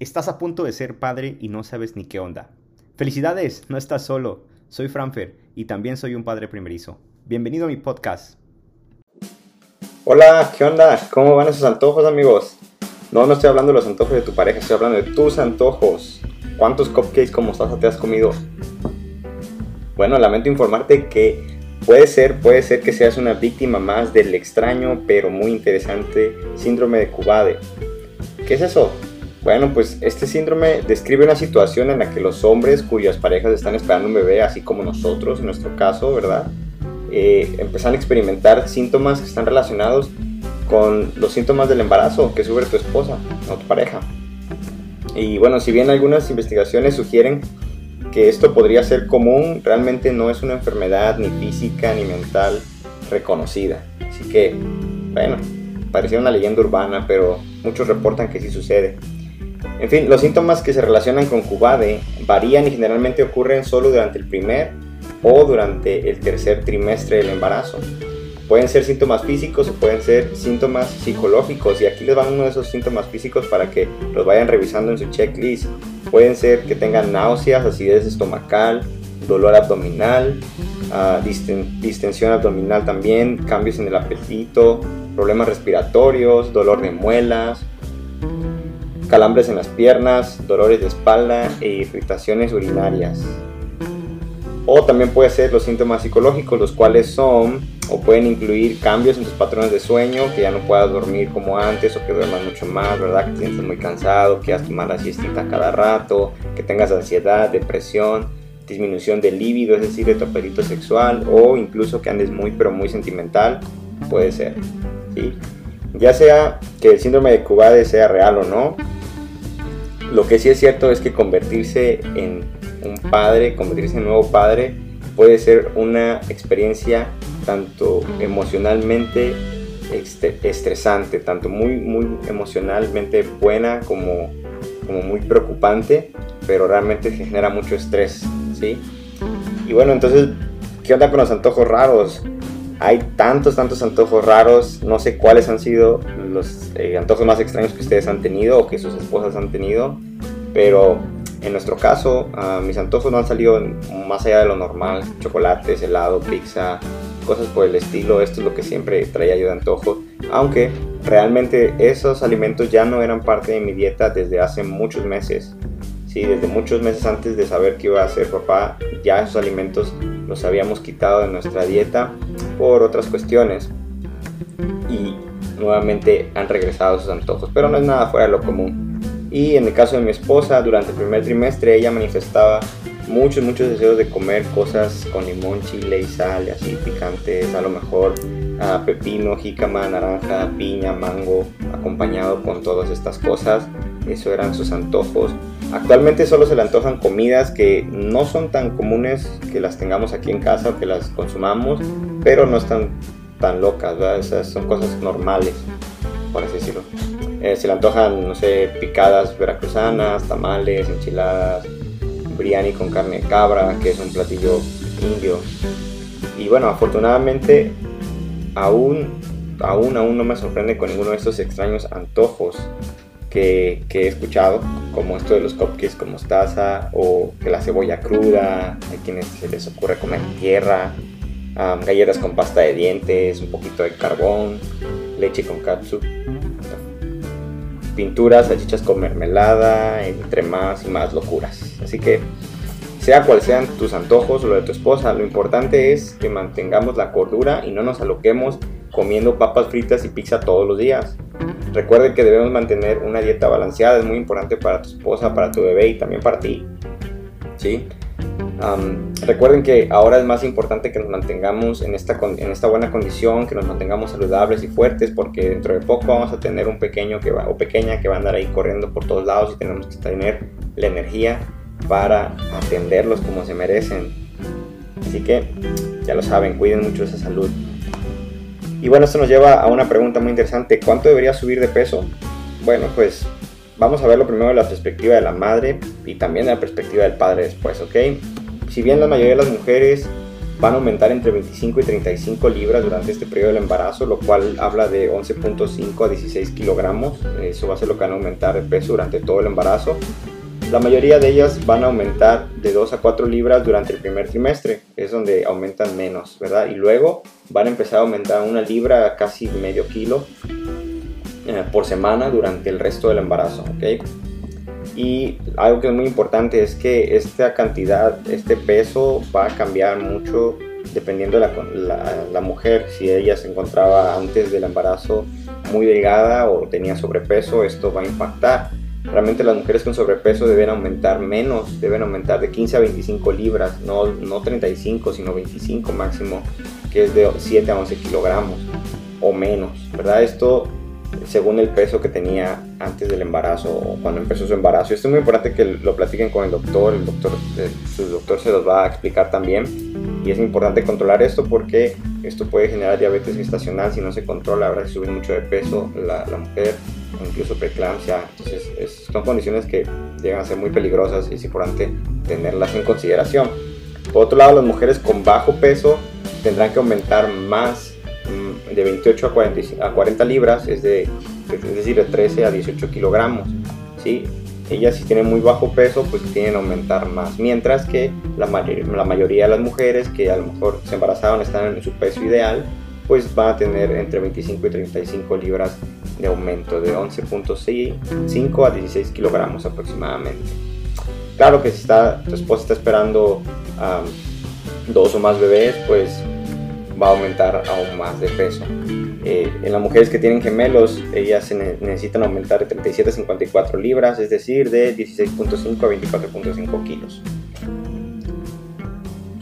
Estás a punto de ser padre y no sabes ni qué onda. Felicidades, no estás solo. Soy Franfer y también soy un padre primerizo. Bienvenido a mi podcast. Hola, ¿qué onda? ¿Cómo van esos antojos, amigos? No, no estoy hablando de los antojos de tu pareja, estoy hablando de tus antojos. ¿Cuántos cupcakes como mostaza te has comido? Bueno, lamento informarte que puede ser, puede ser que seas una víctima más del extraño pero muy interesante síndrome de Cubade. ¿Qué es eso? Bueno, pues este síndrome describe una situación en la que los hombres cuyas parejas están esperando un bebé, así como nosotros en nuestro caso, ¿verdad? Eh, empiezan a experimentar síntomas que están relacionados con los síntomas del embarazo que sufre tu esposa o tu pareja. Y bueno, si bien algunas investigaciones sugieren que esto podría ser común, realmente no es una enfermedad ni física ni mental reconocida. Así que, bueno, parecía una leyenda urbana, pero muchos reportan que sí sucede. En fin, los síntomas que se relacionan con Cubade varían y generalmente ocurren solo durante el primer o durante el tercer trimestre del embarazo. Pueden ser síntomas físicos o pueden ser síntomas psicológicos y aquí les van uno de esos síntomas físicos para que los vayan revisando en su checklist. Pueden ser que tengan náuseas, acidez estomacal, dolor abdominal, uh, distensión abdominal también, cambios en el apetito, problemas respiratorios, dolor de muelas, calambres en las piernas, dolores de espalda e irritaciones urinarias. O también puede ser los síntomas psicológicos, los cuales son o pueden incluir cambios en tus patrones de sueño, que ya no puedas dormir como antes o que duermas mucho más, ¿verdad? Que te sientas muy cansado, que hagas tomar la siestita cada rato, que tengas ansiedad, depresión, disminución del líbido, es decir, de tu apetito sexual o incluso que andes muy pero muy sentimental, puede ser, ¿sí? Ya sea que el síndrome de Cubade sea real o no, lo que sí es cierto es que convertirse en un padre, convertirse en nuevo padre, puede ser una experiencia tanto emocionalmente estresante, tanto muy, muy emocionalmente buena como, como muy preocupante, pero realmente genera mucho estrés, ¿sí? Y bueno, entonces, ¿qué onda con los antojos raros? Hay tantos, tantos antojos raros, no sé cuáles han sido los eh, antojos más extraños que ustedes han tenido o que sus esposas han tenido, pero en nuestro caso, uh, mis antojos no han salido más allá de lo normal, chocolates, helado, pizza, cosas por el estilo, esto es lo que siempre traía yo de antojo, aunque realmente esos alimentos ya no eran parte de mi dieta desde hace muchos meses. Sí, desde muchos meses antes de saber que iba a ser papá, ya esos alimentos los habíamos quitado de nuestra dieta por otras cuestiones. Y nuevamente han regresado esos antojos, pero no es nada fuera de lo común. Y en el caso de mi esposa, durante el primer trimestre ella manifestaba muchos, muchos deseos de comer cosas con limón, chile y sal, así picantes, a lo mejor uh, pepino, jícama, naranja, piña, mango, acompañado con todas estas cosas. Eso eran sus antojos. Actualmente solo se le antojan comidas que no son tan comunes que las tengamos aquí en casa o que las consumamos, pero no están tan locas, son cosas normales, por así decirlo. Eh, se le antojan, no sé, picadas veracruzanas, tamales, enchiladas, biryani con carne de cabra, que es un platillo indio. Y bueno, afortunadamente aún, aún, aún no me sorprende con ninguno de estos extraños antojos que, he escuchado, como esto de los cupcakes con mostaza o que la cebolla cruda, hay quienes se les ocurre comer tierra, galletas con pasta de dientes, un poquito de carbón, leche con katsu pinturas, salchichas con mermelada, entre más y más locuras. Así que, sea cual sean tus antojos o lo de tu esposa, lo importante es que mantengamos la cordura y no nos aloquemos comiendo papas fritas y pizza todos los días. Recuerde que debemos mantener una dieta balanceada, es muy importante para tu esposa, para tu bebé y también para ti. ¿Sí? recuerden que ahora es más importante que nos mantengamos en esta, en esta buena condición, que nos mantengamos saludables y fuertes, porque dentro de poco vamos a tener un pequeño o pequeña que va a andar ahí corriendo por todos lados y tenemos que tener la energía para atenderlos como se merecen. Así que ya lo saben, cuiden mucho esa salud. Y bueno, esto nos lleva a una pregunta muy interesante. ¿Cuánto debería subir de peso? Bueno, pues vamos a verlo primero de la perspectiva de la madre y también de la perspectiva del padre después, ¿ok? Si bien la mayoría de las mujeres van a aumentar entre 25 y 35 libras durante este periodo del embarazo, lo cual habla de 11.5 a 16 kilogramos. Eso va a ser lo que van a aumentar de peso durante todo el embarazo. La mayoría de ellas van a aumentar de 2 a 4 libras durante el primer trimestre, es donde aumentan menos, ¿verdad? Y luego van a empezar a aumentar una libra casi medio kilo eh, por semana durante el resto del embarazo, ¿ok? Y algo que es muy importante es que esta cantidad, este peso va a cambiar mucho dependiendo de la, la, mujer. Si ella se encontraba antes del embarazo muy delgada o tenía sobrepeso, esto va a impactar. Realmente las mujeres con sobrepeso deben aumentar menos, deben aumentar de 15 a 25 libras, no, no 35, sino 25 máximo, que es de 7 a 11 kilogramos o menos, ¿verdad? Esto según el peso que tenía antes del embarazo o cuando empezó su embarazo. Esto es muy importante que lo platiquen con el doctor, el doctor, eh, su doctor se los va a explicar también. Y es importante controlar esto porque esto puede generar diabetes gestacional si no se controla, habrá que subir mucho de peso la, la mujer o incluso preeclampsia. Entonces son condiciones que llegan a ser muy peligrosas y es importante tenerlas en consideración. Por otro lado, las mujeres con bajo peso tendrán que aumentar más de 28 a 40, a 40 libras, es, de, es decir, de 13 a 18 kilogramos. ¿sí? Ellas si tienen muy bajo peso, pues tienen que aumentar más. Mientras que la, la mayoría de las mujeres que a lo mejor se embarazaron están en su peso ideal, pues van a tener entre 25 y 35 libras de aumento, de 11.5 a 16 kilogramos aproximadamente. Claro que si está, tu esposa está esperando dos o más bebés, pues va a aumentar aún más de peso. Eh, en las mujeres que tienen gemelos, ellas necesitan aumentar de 37 a 54 libras, es decir, de 16.5 a 24.5 kilos.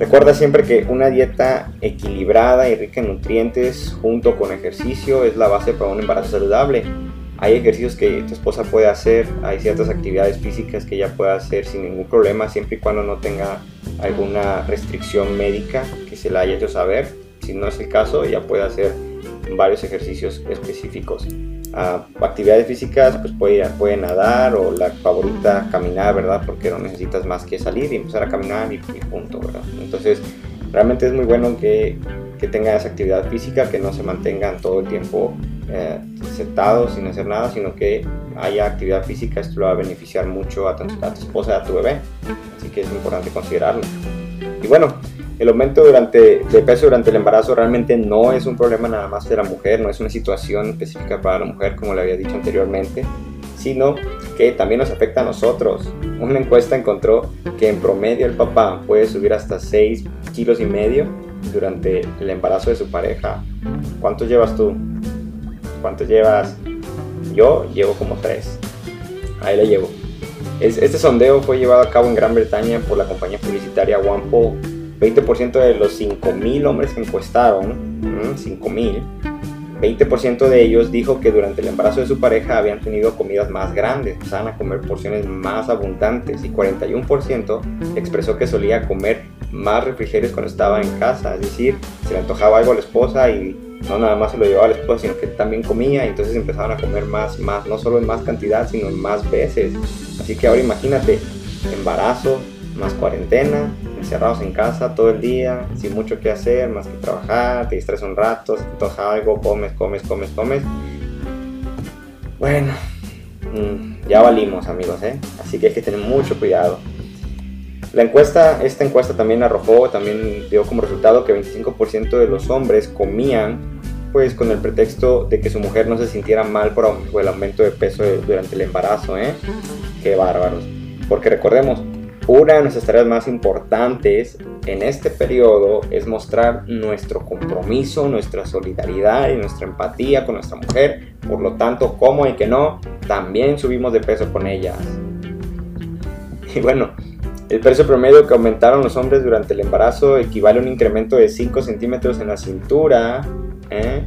Recuerda siempre que una dieta equilibrada y rica en nutrientes junto con ejercicio es la base para un embarazo saludable. Hay ejercicios que tu esposa puede hacer, hay ciertas actividades físicas que ella puede hacer sin ningún problema, siempre y cuando no tenga alguna restricción médica que se la haya hecho saber si no es el caso, ya puede hacer varios ejercicios específicos. Ah, actividades físicas, pues puede, puede nadar o la favorita caminar, ¿verdad? Porque no necesitas más que salir y empezar a caminar y, punto, ¿verdad? Entonces, realmente es muy bueno que, que tengan esa actividad física, que no se mantengan todo el tiempo eh, sentados sin hacer nada, sino que haya actividad física. Esto lo va a beneficiar mucho a tu, a tu esposa y a tu bebé. Así que es importante considerarlo. Y bueno, el aumento durante, de peso durante el embarazo realmente no es un problema nada más de la mujer, no es una situación específica para la mujer como le había dicho anteriormente, sino que también nos afecta a nosotros. Una encuesta encontró que en promedio el papá puede subir hasta 6 kilos y medio durante el embarazo de su pareja. ¿Cuántos llevas tú? ¿Cuántos llevas? Yo llevo como 3. Ahí le llevo. Este sondeo fue llevado a cabo en Gran Bretaña por la compañía publicitaria OnePoll 20% de los 5.000 hombres que encuestaron, 5.000, 20% de ellos dijo que durante el embarazo de su pareja habían tenido comidas más grandes, empezaban a comer porciones más abundantes y 41% expresó que solía comer más refrigerios cuando estaba en casa, es decir, se le antojaba algo a la esposa y no nada más se lo llevaba a la esposa, sino que también comía y entonces empezaban a comer más, más, no solo en más cantidad, sino en más veces. Así que ahora imagínate, embarazo, más cuarentena, encerrados en casa todo el día, sin mucho que hacer, más que trabajar, te distraes un rato, se te algo, comes, comes, comes, comes. Bueno, mm, ya valimos amigos, ¿eh? así que hay que tener mucho cuidado. La encuesta, esta encuesta también arrojó, también dio como resultado que 25% de los hombres comían pues con el pretexto de que su mujer no se sintiera mal por, el aumento de peso durante el embarazo, ¿eh? Qué bárbaros. Porque recordemos, una de nuestras tareas más importantes en este periodo es mostrar nuestro compromiso, nuestra solidaridad y nuestra empatía con nuestra mujer. Por lo tanto, como y que no, también subimos de peso con ellas. Y bueno, el peso promedio que aumentaron los hombres durante el embarazo equivale a un incremento de 5 centímetros en la cintura. ¿eh?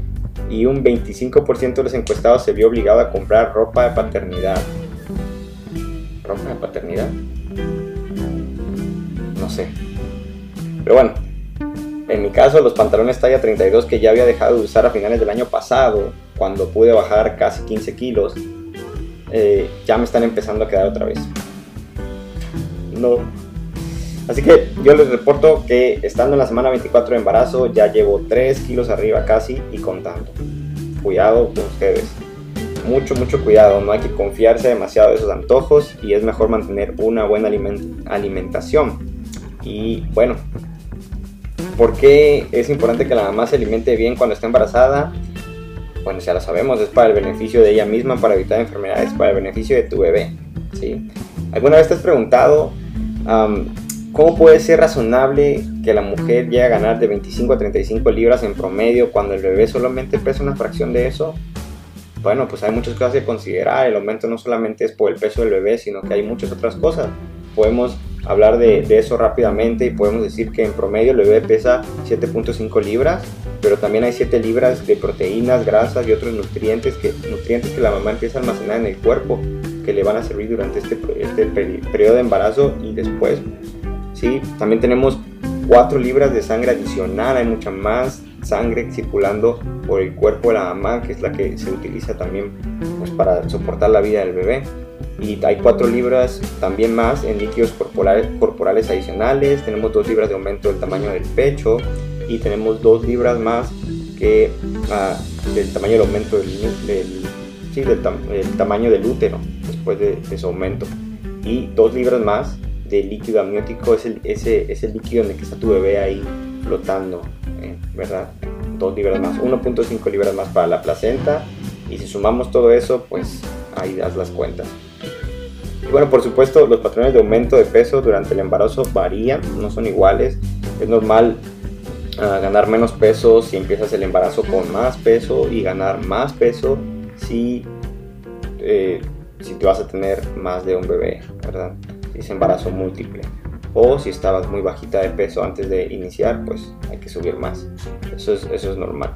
Y un 25% de los encuestados se vio obligado a comprar ropa de paternidad. ¿Ropa de paternidad? No sé. Pero bueno, en mi caso los pantalones talla 32 que ya había dejado de usar a finales del año pasado, cuando pude bajar casi 15 kilos, eh, ya me están empezando a quedar otra vez. No, Así que yo les reporto que estando en la semana 24 de embarazo ya llevo 3 kilos arriba casi y contando. Cuidado con ustedes. Mucho, mucho cuidado. No hay que confiarse demasiado de esos antojos y es mejor mantener una buena alimentación. Y bueno, ¿por qué es importante que la mamá se alimente bien cuando está embarazada? Bueno, ya lo sabemos, es para el beneficio de ella misma, para evitar enfermedades, para el beneficio de tu bebé. ¿sí? ¿Alguna vez te has preguntado ¿Cómo puede ser razonable que la mujer llegue a ganar de 25 a 35 libras en promedio cuando el bebé solamente pesa una fracción de eso? Bueno, pues hay muchas cosas que considerar. El aumento no solamente es por el peso del bebé, sino que hay muchas otras cosas. Podemos hablar de, eso rápidamente y podemos decir que en promedio el bebé pesa 7.5 libras, pero también hay 7 libras de proteínas, grasas y otros nutrientes que, nutrientes que la mamá empieza a almacenar en el cuerpo que le van a servir durante este, este periodo de embarazo y después ¿sí? También tenemos 4 libras de sangre adicional, hay mucha más sangre circulando por el cuerpo de la mamá, que es la que se utiliza también pues, para soportar la vida del bebé. Y hay 4 libras también más en líquidos corporales, corporales adicionales, tenemos 2 libras de aumento del tamaño del pecho y tenemos 2 libras más que ah, del tamaño del aumento del, sí, del, tamaño del útero después de, de su aumento y 2 libras más de líquido amniótico es el, ese, es el líquido en el que está tu bebé ahí flotando, eh, ¿verdad? Dos libras más, 1.5 libras más para la placenta y si sumamos todo eso, pues ahí das las cuentas. Y bueno, por supuesto, los patrones de aumento de peso durante el embarazo varían, no son iguales. Es normal ah, ganar menos peso si empiezas el embarazo con más peso y ganar más peso si, eh, si te vas a tener más de un bebé, ¿verdad? es embarazo múltiple. O si estabas muy bajita de peso antes de iniciar, pues hay que subir más. Eso es, eso es normal.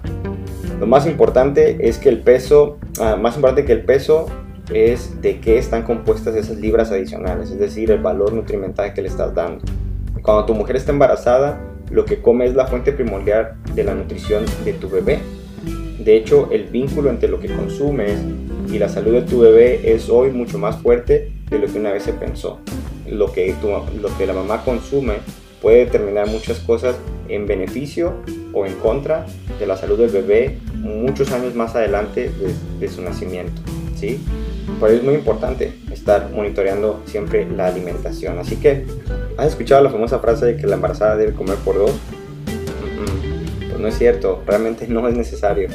Lo más importante es que el peso, ah, más importante que el peso es de qué están compuestas esas libras adicionales, es decir, el valor nutrimental que le estás dando. Cuando tu mujer está embarazada, lo que come es la fuente primordial de la nutrición de tu bebé. De hecho, el vínculo entre lo que consumes y la salud de tu bebé es hoy mucho más fuerte de lo que una vez se pensó lo que, lo que la mamá consume puede determinar muchas cosas en beneficio o en contra de la salud del bebé muchos años más adelante de, su nacimiento. ¿sí? Por eso es muy importante estar monitoreando siempre la alimentación. Así que, ¿has escuchado la famosa frase de que la embarazada debe comer por dos? Pues no es cierto, realmente no es necesario.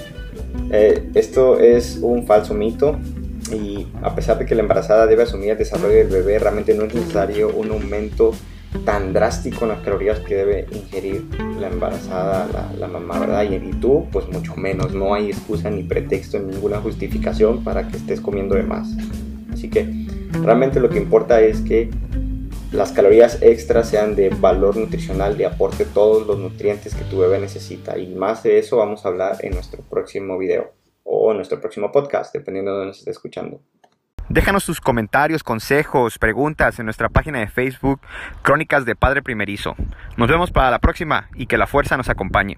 Eh, esto es un falso mito y a pesar de que la embarazada debe asumir el desarrollo del bebé, realmente no es necesario un aumento tan drástico en las calorías que debe ingerir embarazada, la, mamá, ¿verdad? Y, tú, pues mucho menos. No hay excusa ni pretexto, ni ninguna justificación para que estés comiendo de más. Así que realmente lo que importa es que las calorías extras sean de valor nutricional, de aporte todos los nutrientes que tu bebé necesita. Y más de eso vamos a hablar en nuestro próximo video o en nuestro próximo podcast, dependiendo de donde nos esté escuchando. Déjanos tus comentarios, consejos, preguntas en nuestra página de Facebook, Crónicas de Padre Primerizo. Nos vemos para la próxima y que la fuerza nos acompañe.